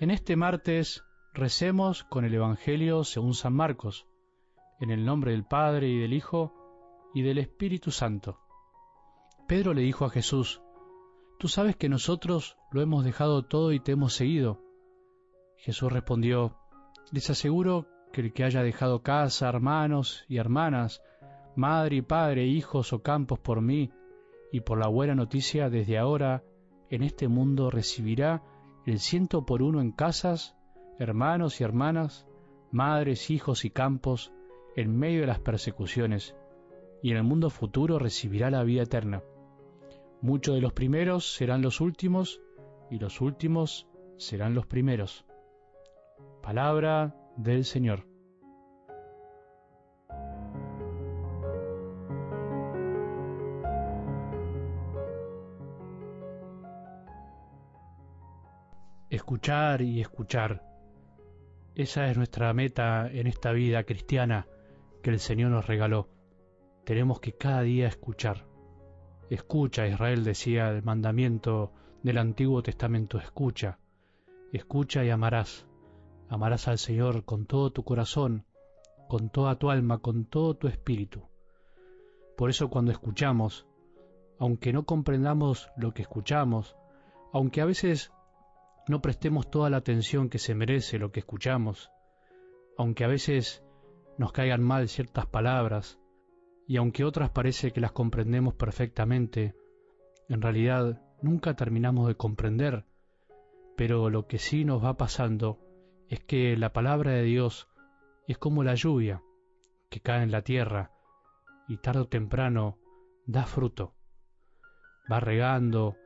En este martes recemos con el Evangelio según San Marcos, en el nombre del Padre y del Hijo y del Espíritu Santo. Pedro le dijo a Jesús, Tú sabes que nosotros lo hemos dejado todo y te hemos seguido. Jesús respondió, Les aseguro que el que haya dejado casa, hermanos y hermanas, madre y padre, hijos o campos por mí, y por la buena noticia desde ahora en este mundo recibirá el ciento por uno en casas, hermanos y hermanas, madres, hijos y campos, en medio de las persecuciones, y en el mundo futuro recibirá la vida eterna. Muchos de los primeros serán los últimos, y los últimos serán los primeros. Palabra del Señor. Escuchar y escuchar. Esa es nuestra meta en esta vida cristiana que el Señor nos regaló. Tenemos que cada día escuchar. Escucha, Israel decía el mandamiento del Antiguo Testamento, escucha. Escucha y amarás. Amarás al Señor con todo tu corazón, con toda tu alma, con todo tu espíritu. Por eso cuando escuchamos, aunque no comprendamos lo que escuchamos, aunque a veces no prestemos toda la atención que se merece lo que escuchamos, aunque a veces nos caigan mal ciertas palabras, y aunque otras parece que las comprendemos perfectamente, en realidad nunca terminamos de comprender, pero lo que sí nos va pasando es que la palabra de Dios es como la lluvia que cae en la tierra y tarde o temprano da fruto. Va regando,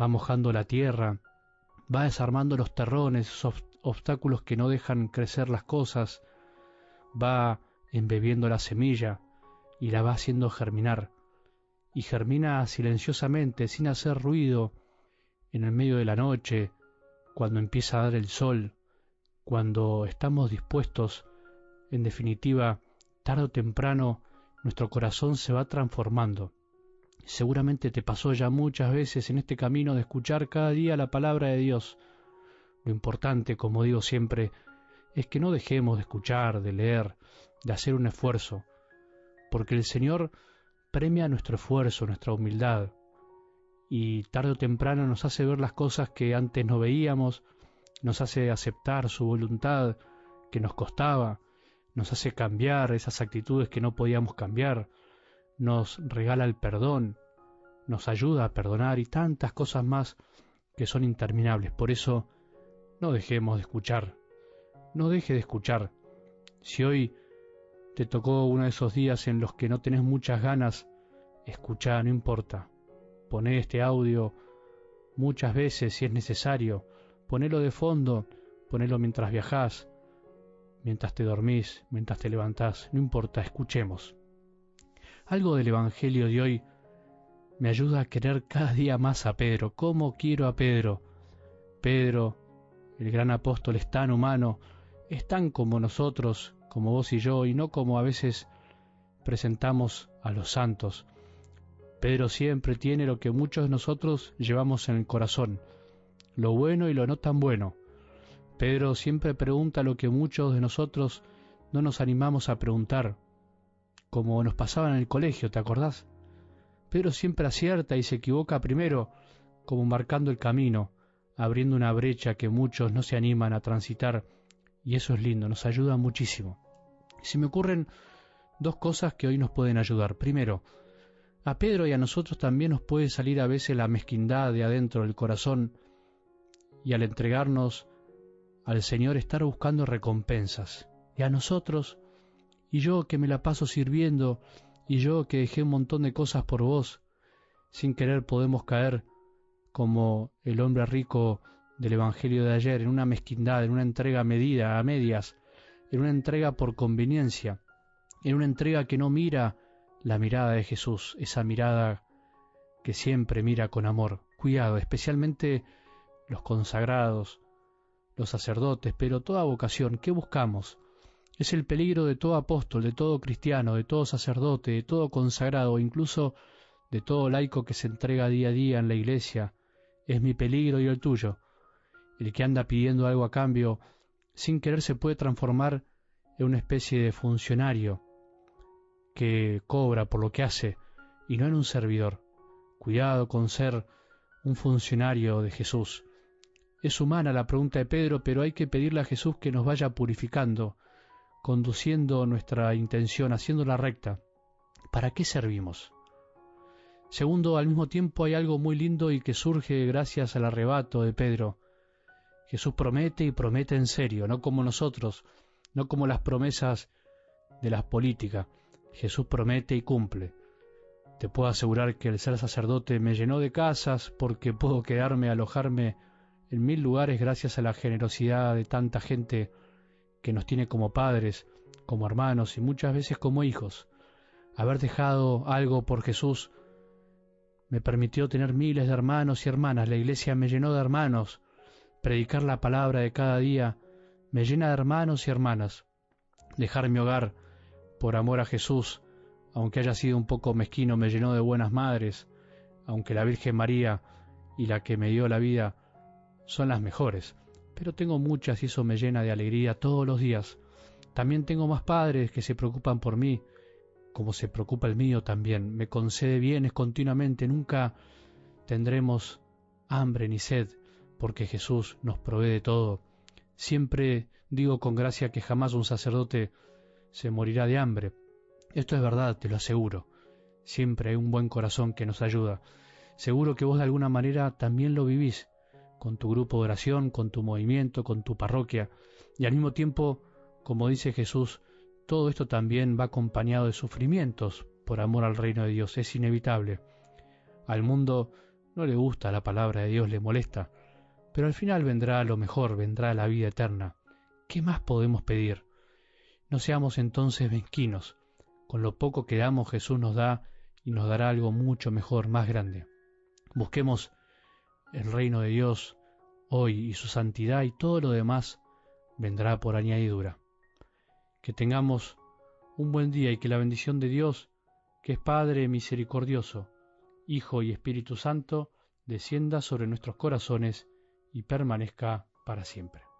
va mojando la tierra, va desarmando los terrones, obstáculos que no dejan crecer las cosas, va embebiendo la semilla y la va haciendo germinar, y germina silenciosamente, sin hacer ruido, en el medio de la noche, cuando empieza a dar el sol, cuando estamos dispuestos, en definitiva, tarde o temprano, nuestro corazón se va transformando Seguramente te pasó ya muchas veces en este camino de escuchar cada día la palabra de Dios. Lo importante, como digo siempre, es que no dejemos de escuchar, de leer, de hacer un esfuerzo, porque el Señor premia nuestro esfuerzo, nuestra humildad, y tarde o temprano nos hace ver las cosas que antes no veíamos, nos hace aceptar su voluntad que nos costaba, nos hace cambiar esas actitudes que no podíamos cambiar, nos regala el perdón, nos ayuda a perdonar y tantas cosas más que son interminables. Por eso, no dejemos de escuchar, no deje de escuchar. Si hoy te tocó uno de esos días en los que no tenés muchas ganas, escucha, no importa. Poné este audio muchas veces si es necesario. Ponelo de fondo, ponelo mientras viajás, mientras te dormís, mientras te levantás, no importa, escuchemos. Algo del Evangelio de hoy me ayuda a querer cada día más a Pedro. ¿Cómo quiero a Pedro? Pedro, el gran apóstol, es tan humano, es tan como nosotros, como vos y yo, y no como a veces presentamos a los santos. Pedro siempre tiene lo que muchos de nosotros llevamos en el corazón, lo bueno y lo no tan bueno. Pedro siempre pregunta lo que muchos de nosotros no nos animamos a preguntar, como nos pasaba en el colegio, ¿te acordás? Pedro siempre acierta y se equivoca primero, como marcando el camino, abriendo una brecha que muchos no se animan a transitar, y eso es lindo, nos ayuda muchísimo. Se me ocurren dos cosas que hoy nos pueden ayudar. Primero, a Pedro y a nosotros también nos puede salir a veces la mezquindad de adentro del corazón, y al entregarnos al Señor estar buscando recompensas. Y a nosotros y yo que me la paso sirviendo, y yo que dejé un montón de cosas por vos, sin querer podemos caer como el hombre rico del Evangelio de ayer, en una mezquindad, en una entrega medida, a medias, en una entrega por conveniencia, en una entrega que no mira la mirada de Jesús, esa mirada que siempre mira con amor. Cuidado, especialmente los consagrados, los sacerdotes, pero toda vocación, ¿qué buscamos? Es el peligro de todo apóstol, de todo cristiano, de todo sacerdote, de todo consagrado, incluso de todo laico que se entrega día a día en la iglesia. Es mi peligro y el tuyo. El que anda pidiendo algo a cambio, sin querer se puede transformar en una especie de funcionario que cobra por lo que hace y no en un servidor. Cuidado con ser un funcionario de Jesús. Es humana la pregunta de Pedro, pero hay que pedirle a Jesús que nos vaya purificando, conduciendo nuestra intención, haciéndola recta. ¿Para qué servimos? Segundo, al mismo tiempo hay algo muy lindo y que surge gracias al arrebato de Pedro. Jesús promete y promete en serio, no como nosotros, no como las promesas de las políticas. Jesús promete y cumple. Te puedo asegurar que el ser sacerdote me llenó de casas porque puedo quedarme, alojarme en mil lugares gracias a la generosidad de tanta gente que nos tiene como padres, como hermanos y muchas veces como hijos. Haber dejado algo por Jesús me permitió tener miles de hermanos y hermanas. La iglesia me llenó de hermanos. Predicar la palabra de cada día me llena de hermanos y hermanas. Dejar mi hogar por amor a Jesús aunque haya sido un poco mezquino, me llenó de buenas madres, aunque la Virgen María y la que me dio la vida son las mejores. Pero tengo muchas y eso me llena de alegría todos los días. También tengo más padres que se preocupan por mí, como se preocupa el mío también. Me concede bienes continuamente, nunca tendremos hambre ni sed, porque Jesús nos provee de todo. Siempre digo con gracia que jamás un sacerdote se morirá de hambre, esto es verdad, te lo aseguro. Siempre hay un buen corazón que nos ayuda. Seguro que vos de alguna manera también lo vivís, con tu grupo de oración, con tu movimiento, con tu parroquia, y al mismo tiempo, como dice Jesús, todo esto también va acompañado de sufrimientos por amor al reino de Dios, es inevitable. Al mundo no le gusta la palabra de Dios, le molesta, pero al final vendrá lo mejor, vendrá la vida eterna. ¿Qué más podemos pedir? No seamos entonces mezquinos, con lo poco que damos Jesús nos da y nos dará algo mucho mejor, más grande. Busquemos el reino de Dios hoy y su santidad y todo lo demás vendrá por añadidura. Que tengamos un buen día y que la bendición de Dios, que es Padre misericordioso, Hijo y Espíritu Santo, descienda sobre nuestros corazones y permanezca para siempre.